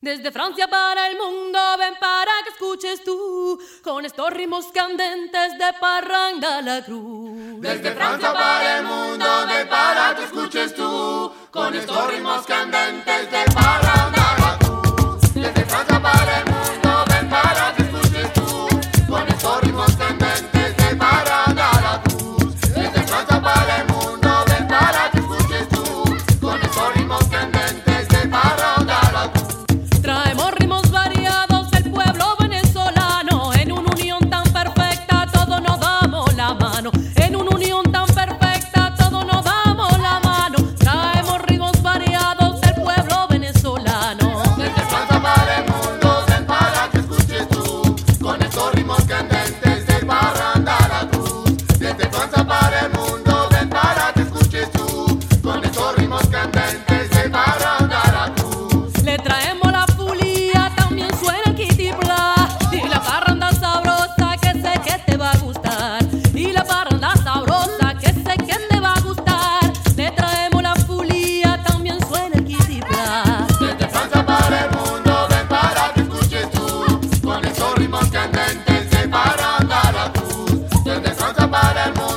Desde Francia para el mundo, ven para que escuches tú, con estos ritmos candentes de Parranda la Cruz. Desde Francia para el mundo, ven para que escuches tú, con estos ritmos candentes about amor.